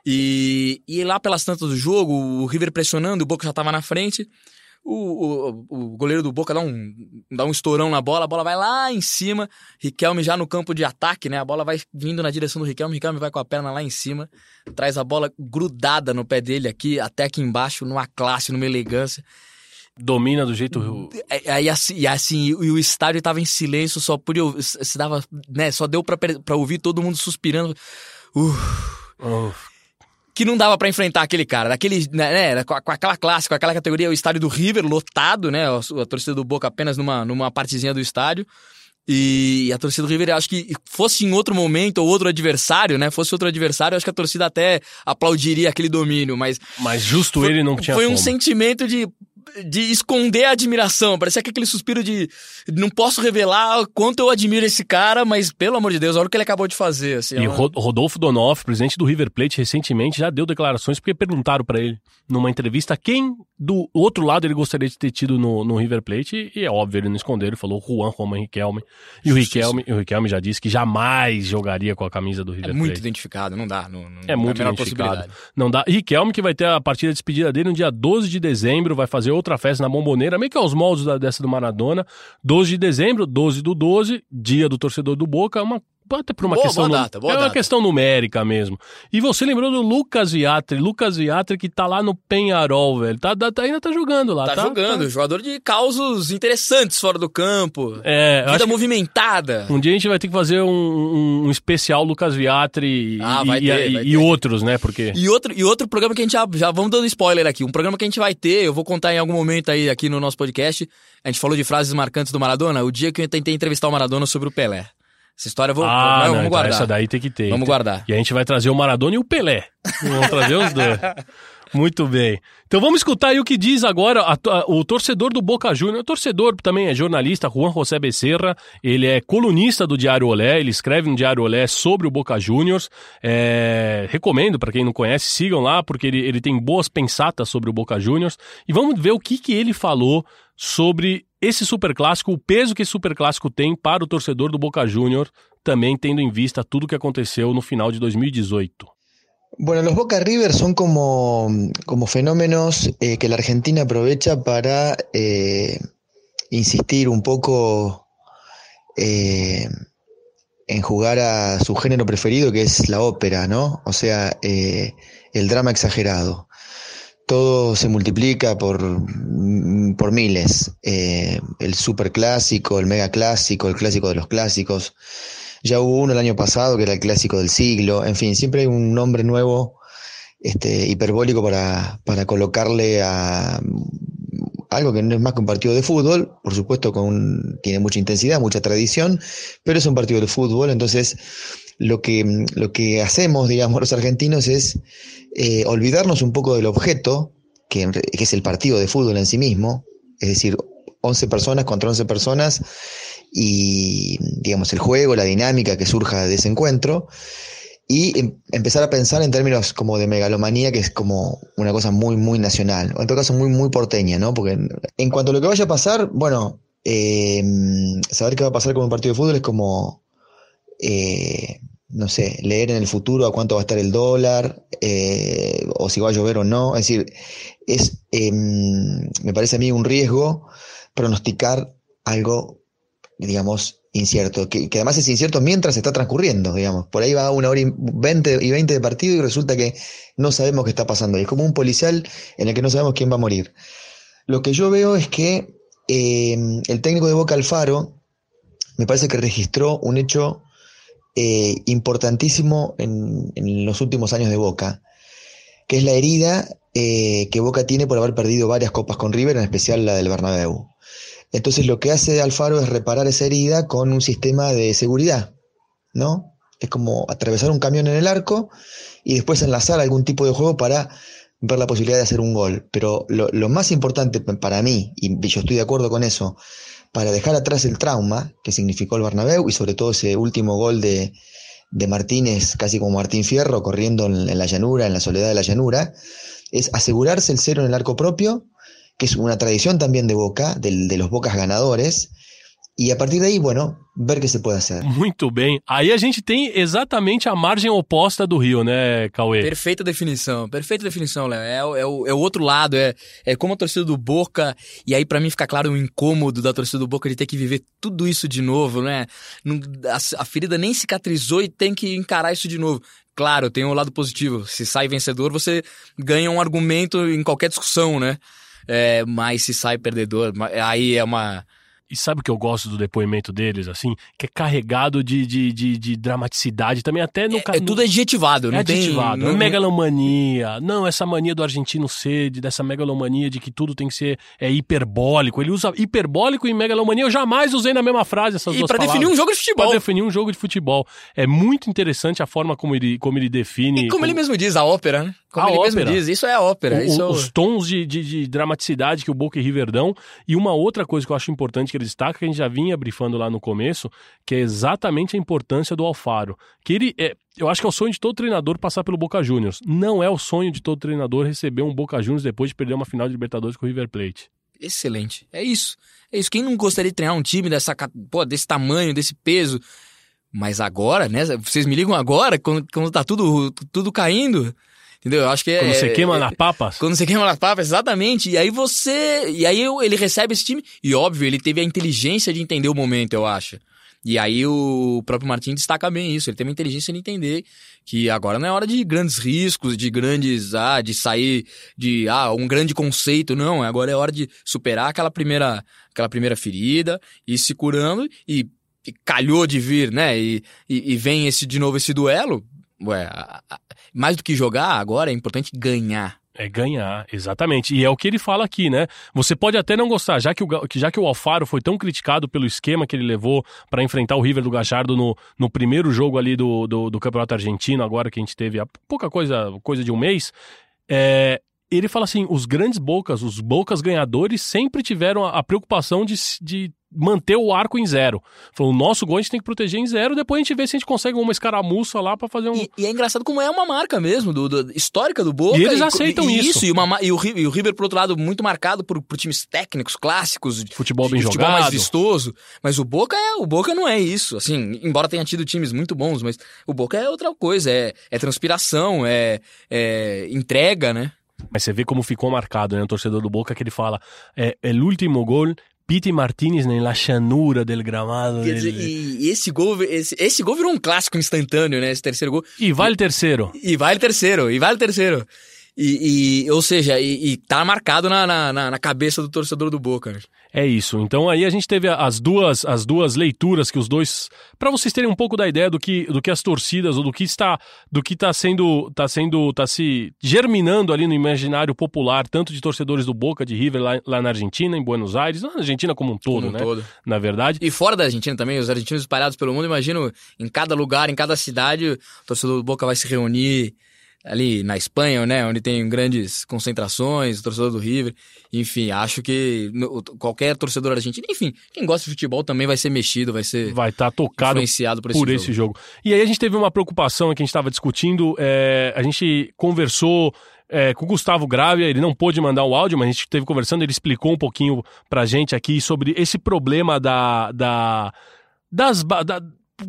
E, e lá pelas tantas do jogo, o River pressionando, o Boca já estava na frente. O, o, o goleiro do Boca dá um, dá um estourão na bola, a bola vai lá em cima. Riquelme já no campo de ataque, né? A bola vai vindo na direção do Riquelme, Riquelme vai com a perna lá em cima, traz a bola grudada no pé dele aqui, até aqui embaixo, numa classe, numa elegância. Domina do jeito. É, Aí assim, e assim, e o estádio tava em silêncio, só podia, ouvir- se dava, né, só deu pra, pra ouvir todo mundo suspirando. Uh, Oh, que não dava pra enfrentar aquele cara, daquele, né, né, com, aquela classe, com aquela categoria, o estádio do River lotado, né, a, torcida do Boca apenas numa, numa partezinha do estádio. E a torcida do River, eu acho que fosse em outro momento ou outro adversário, né? Fosse outro adversário, eu acho que a torcida até aplaudiria aquele domínio, mas mas justo ele não tinha foi um como. sentimento de, de esconder a admiração. Parecia que aquele suspiro de não posso revelar o quanto eu admiro esse cara, mas pelo amor de Deus, olha o que ele acabou de fazer. Assim, E é uma- Rodolfo Donoff, presidente do River Plate, recentemente já deu declarações porque perguntaram pra ele numa entrevista quem do outro lado ele gostaria de ter tido no, no River Plate e, é óbvio, ele não escondeu, ele falou Juan Roman Riquelme. E o Riquelme, o Riquelme já disse que jamais jogaria com a camisa do River é muito Plate. identificado, não dá. Não, não É muito não a menor identificado. Não dá. Riquelme que vai ter a partida de despedida dele no dia 12 de dezembro, vai fazer outra festa na Bomboneira, meio que aos moldes da, dessa do Maradona. 12 de dezembro, 12 do 12, dia do torcedor do Boca, uma até por uma Boa- questão boa data, boa é uma data. questão numérica mesmo. E você lembrou do Lucas Viatri, Lucas Viatri que tá lá no Penharol, velho. Tá, tá- ainda tá jogando lá, Tá, tá? jogando, tá- jogador de causos interessantes fora do campo. É, Vida movimentada. um dia a gente vai ter que fazer um, um- um especial Lucas Viatri Ah, e, e- ter, e- e outros, né? Porque E outro, e outro programa que a gente já, já vamos dando spoiler aqui. Um programa que a gente vai ter, eu vou contar em algum momento aí aqui no nosso podcast. A gente falou de frases marcantes do Maradona. O dia que eu tentei entrevistar o Maradona sobre o Pelé. Essa história eu vou, ah, não, não, vamos então guardar. essa daí tem que ter. Vamos guardar. E a gente vai trazer o Maradona e o Pelé. Vamos trazer os dois. (laughs) Muito bem. Então vamos escutar aí o que diz agora a- a- o torcedor do Boca Juniors. O torcedor também é jornalista, Juan José Becerra. Ele é colunista do Diário Olé. Ele escreve no Diário Olé sobre o Boca Juniors. É, recomendo, para quem não conhece, sigam lá, porque ele, ele tem boas pensatas sobre o Boca Juniors. E vamos ver o que, que ele falou sobre esse superclássico, o peso que esse superclássico tem para o torcedor do Boca Juniors, também tendo em vista tudo que aconteceu no final de 2018. Bueno, los Boca River son como, como fenómenos eh, que la Argentina aprovecha para eh, insistir un poco eh, en jugar a su género preferido, que es la ópera, ¿no? O sea, eh, el drama exagerado. Todo se multiplica por, mm, por miles. Eh, el superclásico, el megaclásico, el clásico de los clásicos. Ya hubo uno el año pasado que era el clásico del siglo. En fin, siempre hay un nombre nuevo, este, hiperbólico para, para colocarle a, algo que no es más que un partido de fútbol, por supuesto con tiene mucha intensidad, mucha tradición, pero es un partido de fútbol, entonces lo que, lo que hacemos, digamos, los argentinos es eh, olvidarnos un poco del objeto, que, es el partido de fútbol en sí mismo, es decir, 11 personas contra 11 personas y, digamos, el juego, la dinámica que surja de ese encuentro, y em, empezar a pensar en términos como de megalomanía, que es como una cosa muy, muy nacional, o en todo caso muy, muy porteña, ¿no? Porque en, cuanto a lo que vaya a pasar, bueno, em, saber qué va a pasar con un partido de fútbol es como, eh, no sé, leer en el futuro a cuánto va a estar el dólar, eh, o si va a llover o no, es decir, es, em, me parece a mí un riesgo pronosticar algo, digamos, incierto, que, además es incierto mientras está transcurriendo, digamos. Por ahí va una hora y veinte y veinte de partido y resulta que no sabemos qué está pasando. Es como un policial en el que no sabemos quién va a morir. Lo que yo veo es que eh, el técnico de Boca Alfaro me parece que registró un hecho eh, importantísimo en, los últimos años de Boca, que es la herida eh, que Boca tiene por haber perdido varias copas con River, en especial la del Bernabéu. Entonces lo que hace Alfaro es reparar esa herida con un sistema de seguridad, ¿no? Es como atravesar un camión en el arco y después enlazar algún tipo de juego para ver la posibilidad de hacer un gol. Pero lo, más importante para mí, y yo estoy de acuerdo con eso, para dejar atrás el trauma que significó el Bernabéu y sobre todo ese último gol de, Martínez, casi como Martín Fierro, corriendo en la llanura, en la soledad de la llanura, es asegurarse el cero en el arco propio que es una tradición también de Boca, de, de los Bocas ganadores, e a partir daí, bueno, ver o que se pode fazer. Muito bem. Aí a gente tem exatamente a margem oposta do Rio, né, Cauê? Perfeita definição, perfeita definição, Léo. É, é, o, é o outro lado, é, é como a torcida do Boca, e aí para mim fica claro o incômodo da torcida do Boca de ter que viver tudo isso de novo, né? a, a ferida nem cicatrizou e tem que encarar isso de novo. Claro, tem o um lado positivo. Se sai vencedor, você ganha um argumento em qualquer discussão, né? É, mas se sai perdedor, aí é uma e sabe o que eu gosto do depoimento deles, assim? Que é carregado de, de, de, de dramaticidade também, até no... É, é tudo adjetivado, não é tem... adjetivado. Não, megalomania, não, essa mania do argentino ser, dessa megalomania de que tudo tem que ser é, hiperbólico. Ele usa hiperbólico e megalomania, eu jamais usei na mesma frase essas e duas pra palavras. definir um jogo de futebol. Pra definir um jogo de futebol. É muito interessante a forma como ele, como ele define... E como, como... ele mesmo diz, a ópera, né? Como a ele ópera. mesmo diz, isso é ópera. O, isso é Os tons de, de, de, dramaticidade que o Boca e River dão. E uma outra coisa que eu acho importante que ele destaca, que a gente já vinha brifando lá no começo, que é exatamente a importância do Alfaro. Que ele é, eu acho que é o sonho de todo treinador passar pelo Boca Juniors. Não é o sonho de todo treinador receber um Boca Juniors depois de perder uma final de Libertadores com o River Plate. Excelente. É isso. É isso. Quem não gostaria de treinar um time dessa, pô, desse tamanho, desse peso? Mas agora, né? Vocês me ligam agora, quando, quando tá tudo, tudo caindo. Entendeu? Eu acho que Quando é, você queima é, nas papas? Quando você queima nas papas, exatamente. E aí você. E aí ele recebe esse time. E óbvio, ele teve a inteligência de entender o momento, eu acho. E aí o próprio Martin destaca bem isso. Ele teve a inteligência de entender que agora não é hora de grandes riscos, de grandes. Ah, de sair de ah, um grande conceito. Não, agora é hora de superar aquela primeira, aquela primeira ferida, ir se curando e, e calhou de vir, né? E, e, e vem esse de novo esse duelo Ué, mais do que jogar, agora é importante ganhar. É ganhar, exatamente. E é o que ele fala aqui, né? Você pode até não gostar, já que o, já que o Alfaro foi tão criticado pelo esquema que ele levou para enfrentar o River do Gajardo no, no primeiro jogo ali do, do, do, Campeonato Argentino, agora que a gente teve há pouca coisa, coisa de um mês. É, ele fala assim: os grandes bocas, os bocas ganhadores, sempre tiveram a, a preocupação de, de manter o arco em zero. Falou, o nosso gol a gente tem que proteger em zero, depois a gente vê se a gente consegue uma escaramuça lá para fazer um... E, e, é engraçado como é uma marca mesmo, do, do histórica do Boca. E eles aceitam e, isso. E, uma, e, o, e o River, por outro lado, muito marcado por, por times técnicos, clássicos. Futebol bem de, jogado. Futebol mais vistoso. Mas o Boca, é, o Boca não é isso. Assim, embora tenha tido times muito bons, mas o Boca é outra coisa. É, é transpiração, é, é entrega, né? Mas você vê como ficou marcado, né? O torcedor do Boca que ele fala: é, é o último gol Pete Martinez na né, chanura del gramado. Quer dizer, e esse gol, esse, esse gol virou um clássico instantâneo, né? Esse terceiro gol. E vale terceiro. E, e vale terceiro, e vale terceiro. E, e, ou seja, e, e tá marcado na, na, na, cabeça do torcedor do Boca. É isso. Então aí a gente teve as duas, as duas leituras que os dois, para vocês terem um pouco da ideia do que, do que as torcidas ou do que está, do que está sendo, tá sendo, tá se germinando ali no imaginário popular, tanto de torcedores do Boca, de River lá, lá na Argentina, em Buenos Aires, na Argentina como um todo, como um né? Todo. Na verdade. E fora da Argentina também, os argentinos espalhados pelo mundo, imagino em cada lugar, em cada cidade, o torcedor do Boca vai se reunir ali na Espanha, né, onde tem grandes concentrações, torcedor do River. Enfim, acho que qualquer torcedor argentino, enfim, quem gosta de futebol também vai ser mexido, vai ser vai estar tá tocado influenciado por esse, por jogo. esse jogo. E aí a gente teve uma preocupação que a gente estava discutindo, é, a gente conversou é, com o Gustavo Gravia, ele não pôde mandar o áudio, mas a gente esteve conversando, ele explicou um pouquinho pra gente aqui sobre esse problema da, da das, da,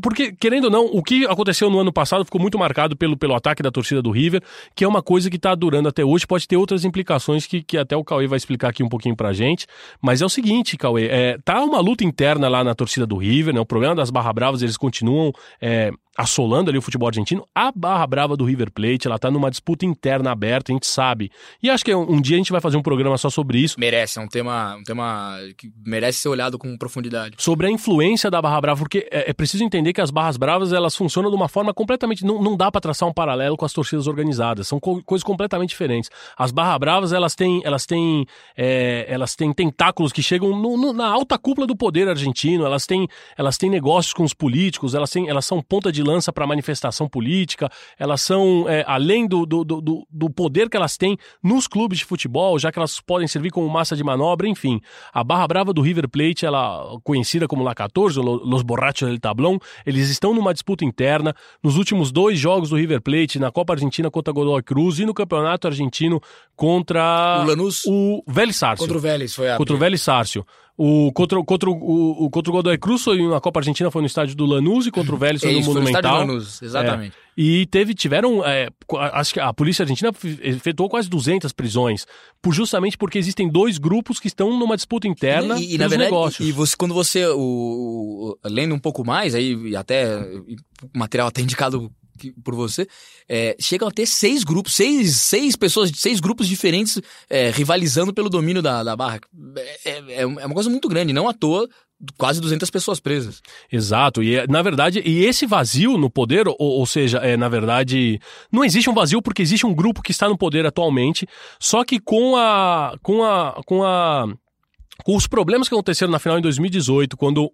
porque, querendo ou não, o que aconteceu no ano passado ficou muito marcado pelo, pelo ataque da torcida do River, que é uma coisa que está durando até hoje, pode ter outras implicações que, que até o Cauê vai explicar aqui um pouquinho pra gente. Mas é o seguinte, Cauê, é, tá uma luta interna lá na torcida do River, né? O problema das Barra Bravas, eles continuam é, assolando ali o futebol argentino. A Barra Brava do River Plate, ela tá numa disputa interna aberta, a gente sabe. E acho que um, dia a gente vai fazer um programa só sobre isso. Merece, é um tema, um tema que merece ser olhado com profundidade. Sobre a influência da Barra Brava, porque é, é preciso entender que as Barras Bravas, elas funcionam de uma forma completamente, não, não dá para traçar um paralelo com as torcidas organizadas, são co coisas completamente diferentes. As Barra Bravas, elas têm, elas têm, é, elas têm tentáculos que chegam no, no, na alta cúpula do poder argentino, elas têm, elas têm negócios com os políticos, elas, têm, elas são ponta de lança para manifestação política, elas são, é, além do, do, do, do, poder que elas têm nos clubes de futebol, já que elas podem servir como massa de manobra, enfim. A Barra Brava do River Plate, ela conhecida como La 14, Los Borrachos del Tablón, eles estão numa disputa interna. Nos últimos dois jogos do River Plate, na Copa Argentina contra Godoy Cruz e no Campeonato Argentino contra o Lanús, o Vélez Sárcio. Contra o Vélez, foi a Contra o Vélez Sárcio. O, contra, contra, o, o, contra o Godoy Cruz foi na Copa Argentina foi no estádio do Lanús e contra o Vélez foi no Isso, Monumental. Foi no estádio do Lanús, exatamente. É. E teve, tiveram, é, acho que a polícia argentina efetuou quase 200 prisões, por, justamente porque existem dois grupos que estão numa disputa interna e, e na verdade, negócios. E você, quando você, o, lendo um pouco mais, aí até o material até indicado por você, é, chegam a ter seis grupos, seis, seis pessoas, seis grupos diferentes é, rivalizando pelo domínio da, da barra. É, é, é uma coisa muito grande, não à toa quase 200 pessoas presas. Exato, e é, na verdade, e esse vazio no poder, ou, ou, seja, é, na verdade, não existe um vazio porque existe um grupo que está no poder atualmente, só que com a com a com a com os problemas que aconteceram na final em 2018, quando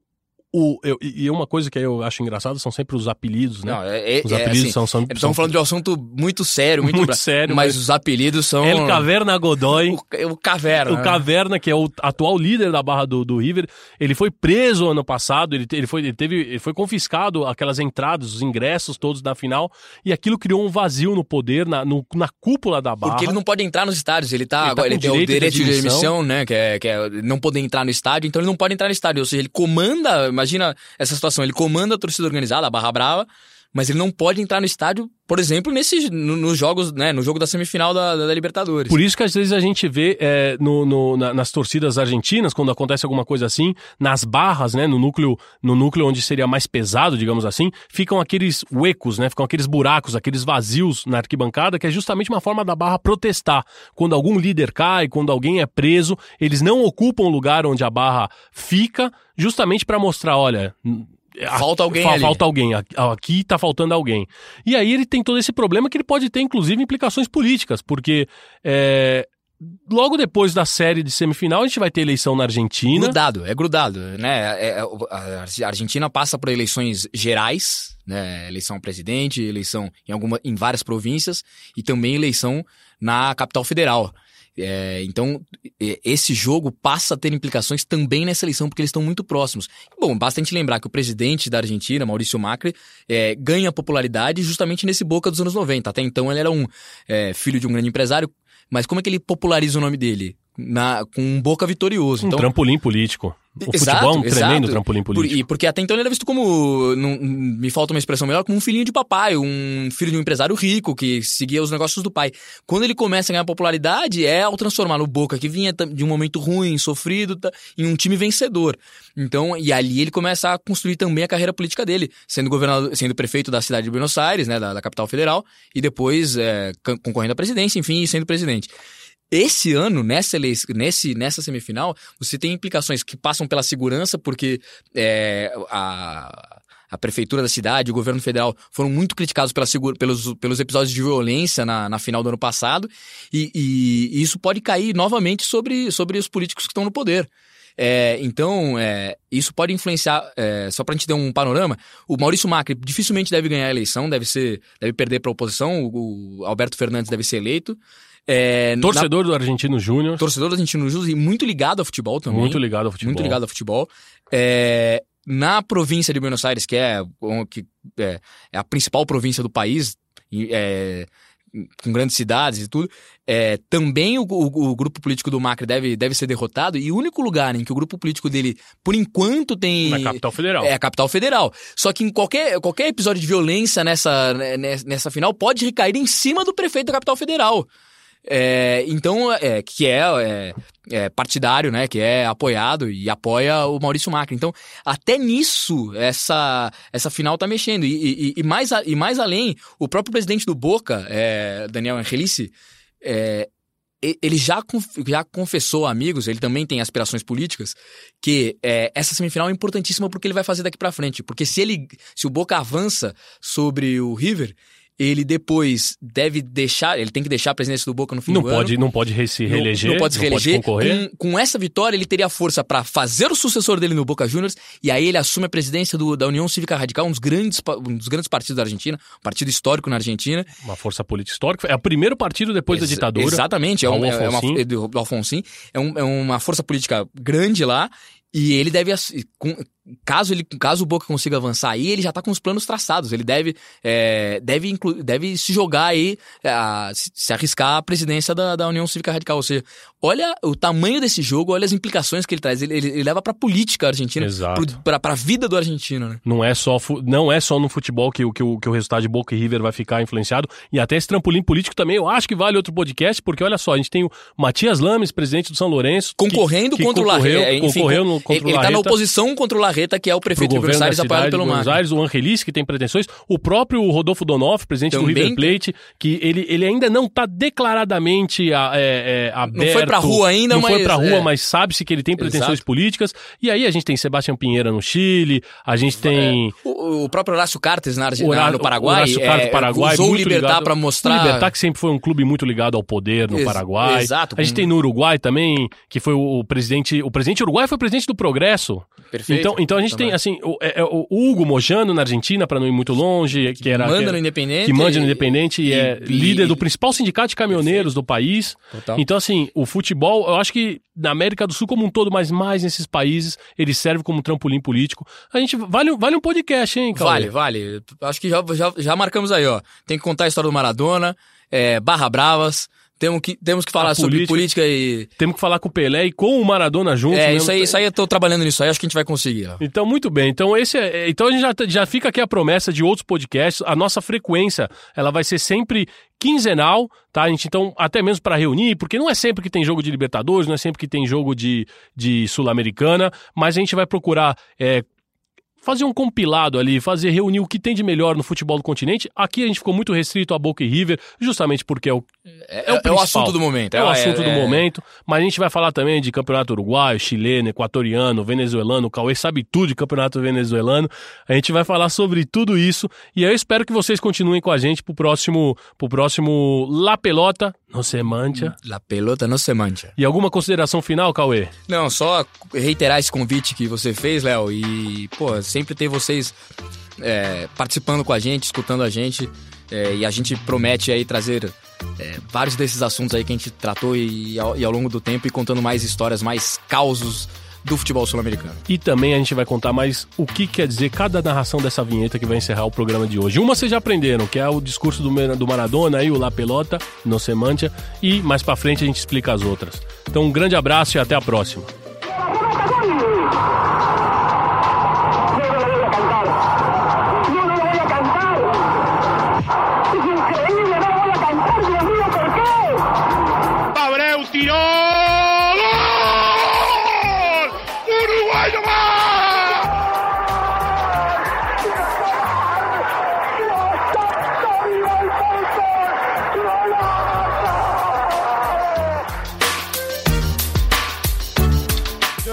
o, eu, e uma coisa que eu acho engraçado são sempre os apelidos, né? Não, é, é, os apelidos assim, são, são, Estamos são... falando de um assunto muito sério, muito, (laughs) muito sério. Mas, mas, os apelidos são. El Caverna Godoy. O, o Caverna. O né? Caverna, que é o atual líder da barra do, do River, ele foi preso ano passado, ele, ele, foi, ele, teve, ele foi confiscado aquelas entradas, os ingressos todos da final, e aquilo criou um vazio no poder, na, no, na cúpula da barra. Porque ele não pode entrar nos estádios, ele tá. Ele, tá ele tem o direito de, de emissão, né? Que é, que é não poder entrar no estádio, então ele não pode entrar no estádio. Ou seja, ele comanda, imagina essas situação. Ele comanda a torcida organizada, a Barra Brava, mas ele não pode entrar no estádio, por exemplo, nesses no, nos jogos, né, no jogo da semifinal da, da, Libertadores. Por isso que às vezes a gente vê é, no, no na, nas torcidas argentinas, quando acontece alguma coisa assim, nas barras, né, no núcleo, no núcleo onde seria mais pesado, digamos assim, ficam aqueles huecos, né, ficam aqueles buracos, aqueles vazios na arquibancada, que é justamente uma forma da barra protestar. Quando algum líder cai, quando alguém é preso, eles não ocupam o lugar onde a barra fica, justamente para mostrar, olha, Falta alguém fa ali. Falta alguém. Aqui tá faltando alguém. E aí ele tem todo esse problema que ele pode ter, inclusive, implicações políticas, porque é, logo depois da série de semifinal, a gente vai ter eleição na Argentina. Grudado, é grudado, né? É, é, a Argentina passa por eleições gerais, né? Eleição presidente, eleição em, alguma, em várias províncias e também eleição na capital federal. É, então, esse jogo passa a ter implicações também nessa eleição, porque eles estão muito próximos. Bom, basta a gente lembrar que o presidente da Argentina, Maurício Macri, é, ganha popularidade justamente nesse Boca dos anos 90. Até então ele era um é, filho de um grande empresário, mas como é que ele populariza o nome dele? Na, com um Boca vitorioso. Um então, trampolim político. O Exato, futebol é um tremendo exato. trampolim Por- político. e porque até então ele era visto como, não- me falta uma expressão melhor, como um filhinho de papai, um filho de um empresário rico que seguia os negócios do pai. Quando ele começa a ganhar popularidade, é ao transformar no Boca, que vinha de um momento ruim, sofrido, em um time vencedor. Então, e ali ele começa a construir também a carreira política dele, sendo governador, sendo prefeito da cidade de Buenos Aires, né, da, da capital federal, e depois é, concorrendo à presidência, enfim, e sendo presidente. Esse ano, nessa, nesse, nessa semifinal, você tem implicações que passam pela segurança, porque é, a, a prefeitura da cidade, o governo federal foram muito criticados pela pelos, pelos episódios de violência na, na final do ano passado, e, e- e isso pode cair novamente sobre, sobre os políticos que estão no poder. É, então, é, isso pode influenciar, é, só pra gente ter um panorama, o Maurício Macri dificilmente deve ganhar a eleição, deve ser, deve perder pra oposição, o, o Alberto Fernandes deve ser eleito. É, na- Torcedor do Argentino Júnior. torcedor do Argentino Júnior e muito ligado ao futebol também. Muito ligado ao futebol. Muito ligado ao futebol. É, na província de Buenos Aires, que é, que é, é a principal província do país, é, com grandes cidades e tudo, é, também o, o- o grupo político do Macri deve, deve ser derrotado, e o único lugar em que o grupo político dele, por enquanto, tem. Na capital federal. É a capital federal. Só que em qualquer, qualquer episódio de violência nessa, nessa, nessa final pode recair em cima do prefeito da capital federal. É, então, é, que é, é, é partidário, né? Que é apoiado e apoia o Maurício Macri. Então, até nisso, essa, essa final tá mexendo. E, e- e mais, a- e mais além, o próprio presidente do Boca, é, Daniel Angelici, é, ele já, já confessou a amigos, ele também tem aspirações políticas, que é, essa semifinal é importantíssima porque ele vai fazer daqui pra frente. Porque se ele, se o Boca avança sobre o River, ele depois deve deixar, ele tem que deixar a presidência do Boca no fim Não do pode, ano. não pode se Não- reeleger. Não, pode se reeleger. concorrer. com, com essa vitória, ele teria força pra fazer o sucessor dele no Boca Juniors e aí ele assume a presidência do- da União Cívica Radical, um dos, grandes, um dos grandes partidos da Argentina, um partido histórico na Argentina. Uma força política histórica. É o primeiro partido depois da Ex- ditadura. Exatamente, é, um, é, uma, Alfonsín. é do, do. É, um- é uma força política grande lá. E ele deve, com- caso, ele, caso o Boca consiga avançar aí, ele já tá com os planos traçados. Ele deve, é, deve, inclu, deve se jogar aí, a- se, arriscar a presidência da, da União Cívica Radical. Ou seja, olha o tamanho desse jogo, olha as implicações que ele traz. Ele, ele, ele leva pra política argentina, pra, pra vida do argentino, né? Não é só, não é só no futebol que, o- que, o, que o resultado de Boca e River vai ficar influenciado. E até esse trampolim político também, eu acho que vale outro podcast, porque olha só, a gente tem o Matias Lames, presidente do São Lourenço. Concorrendo que contra concorreu- o Larreta. Enfim, Concorreu no, contra ele, o ele tá na oposição contra o Larreta, que é o prefeito de Buenos Aires, apoiado pelo Buenos Macri. Aires, o Angelice, que tem pretensões, o próprio Rodolfo Donoff, presidente do Também River Plate, que ele, ele ainda não está declaradamente a- é, é, aberto. foi pra rua ainda, não foi mas- pra rua, é. mas sabe-se que ele tem pretensões Exato. políticas. E aí a gente tem Sebastião Pinheira no Chile, a gente tem... O, o próprio Horácio Cartes na, Arge- O Hora- na- no Paraguai, Horácio Cartes é, do Paraguai, usou o muito Libertar pra mostrar... O Libertar, que sempre foi um clube muito ligado ao poder no Ex- Paraguai. exato, A gente tem no Uruguai também, que foi o, o presidente. O presidente uruguai foi presidente do Progresso. Perfeito. Então, então a gente Também. tem, assim, o, é- é o Hugo Mojano na Argentina, para não ir muito longe, que era. manda que, no Independente Que manda no Independente e, e- é e- líder do principal sindicato de caminhoneiros do país. Total. Então, assim, o futebol, eu acho que na América do Sul como um todo, mas mais nesses países, ele serve como trampolim político. A gente. Vale, vale um podcast, hein, Cauê? Vale, vale. Acho que já, já, já marcamos aí, ó. Tem que contar a história do Maradona, é, Barra Bravas. Temos que, temos que falar A sobre política. política e. Temos que falar com o Pelé e com o Maradona juntos. É, né? isso aí, isso aí eu tô trabalhando nisso aí, acho que a gente vai conseguir. ó. Então, muito bem. Então, esse é, então a gente já, já fica aqui a promessa de outros podcasts. A nossa frequência, ela vai ser sempre quinzenal, tá? A gente, então, até mesmo para reunir, porque não é sempre que tem jogo de Libertadores, não é sempre que tem jogo de, de Sul-Americana, mas a gente vai procurar é, fazer um compilado ali, fazer reunir o que tem de melhor no futebol do continente. Aqui a gente ficou muito restrito a Boca e River, justamente porque é o É, é o, é o principal. assunto do momento. É, o assunto é- do é- momento. Mas a gente vai falar também de campeonato uruguaio, chileno, equatoriano, venezuelano. O Cauê sabe tudo de campeonato venezuelano. A gente vai falar sobre tudo isso. E eu espero que vocês continuem com a gente pro próximo, pro próximo La Pelota, no se mancha. La pelota não se mancha. E alguma consideração final, Cauê? Não, só reiterar esse convite que você fez, Léo, e, pô, sempre ter vocês é, participando com a gente, escutando a gente, é, e a gente promete aí trazer é, vários desses assuntos aí que a gente tratou e ao, e ao longo do tempo e contando mais histórias, mais causos do futebol sul-americano. E também a gente vai contar mais o que quer dizer cada narração dessa vinheta que vai encerrar o programa de hoje. Uma vocês já aprenderam, que é o discurso do, do Maradona aí, o La Pelota, no Semantia, e mais pra frente a gente explica as outras. Então um grande abraço e até a próxima.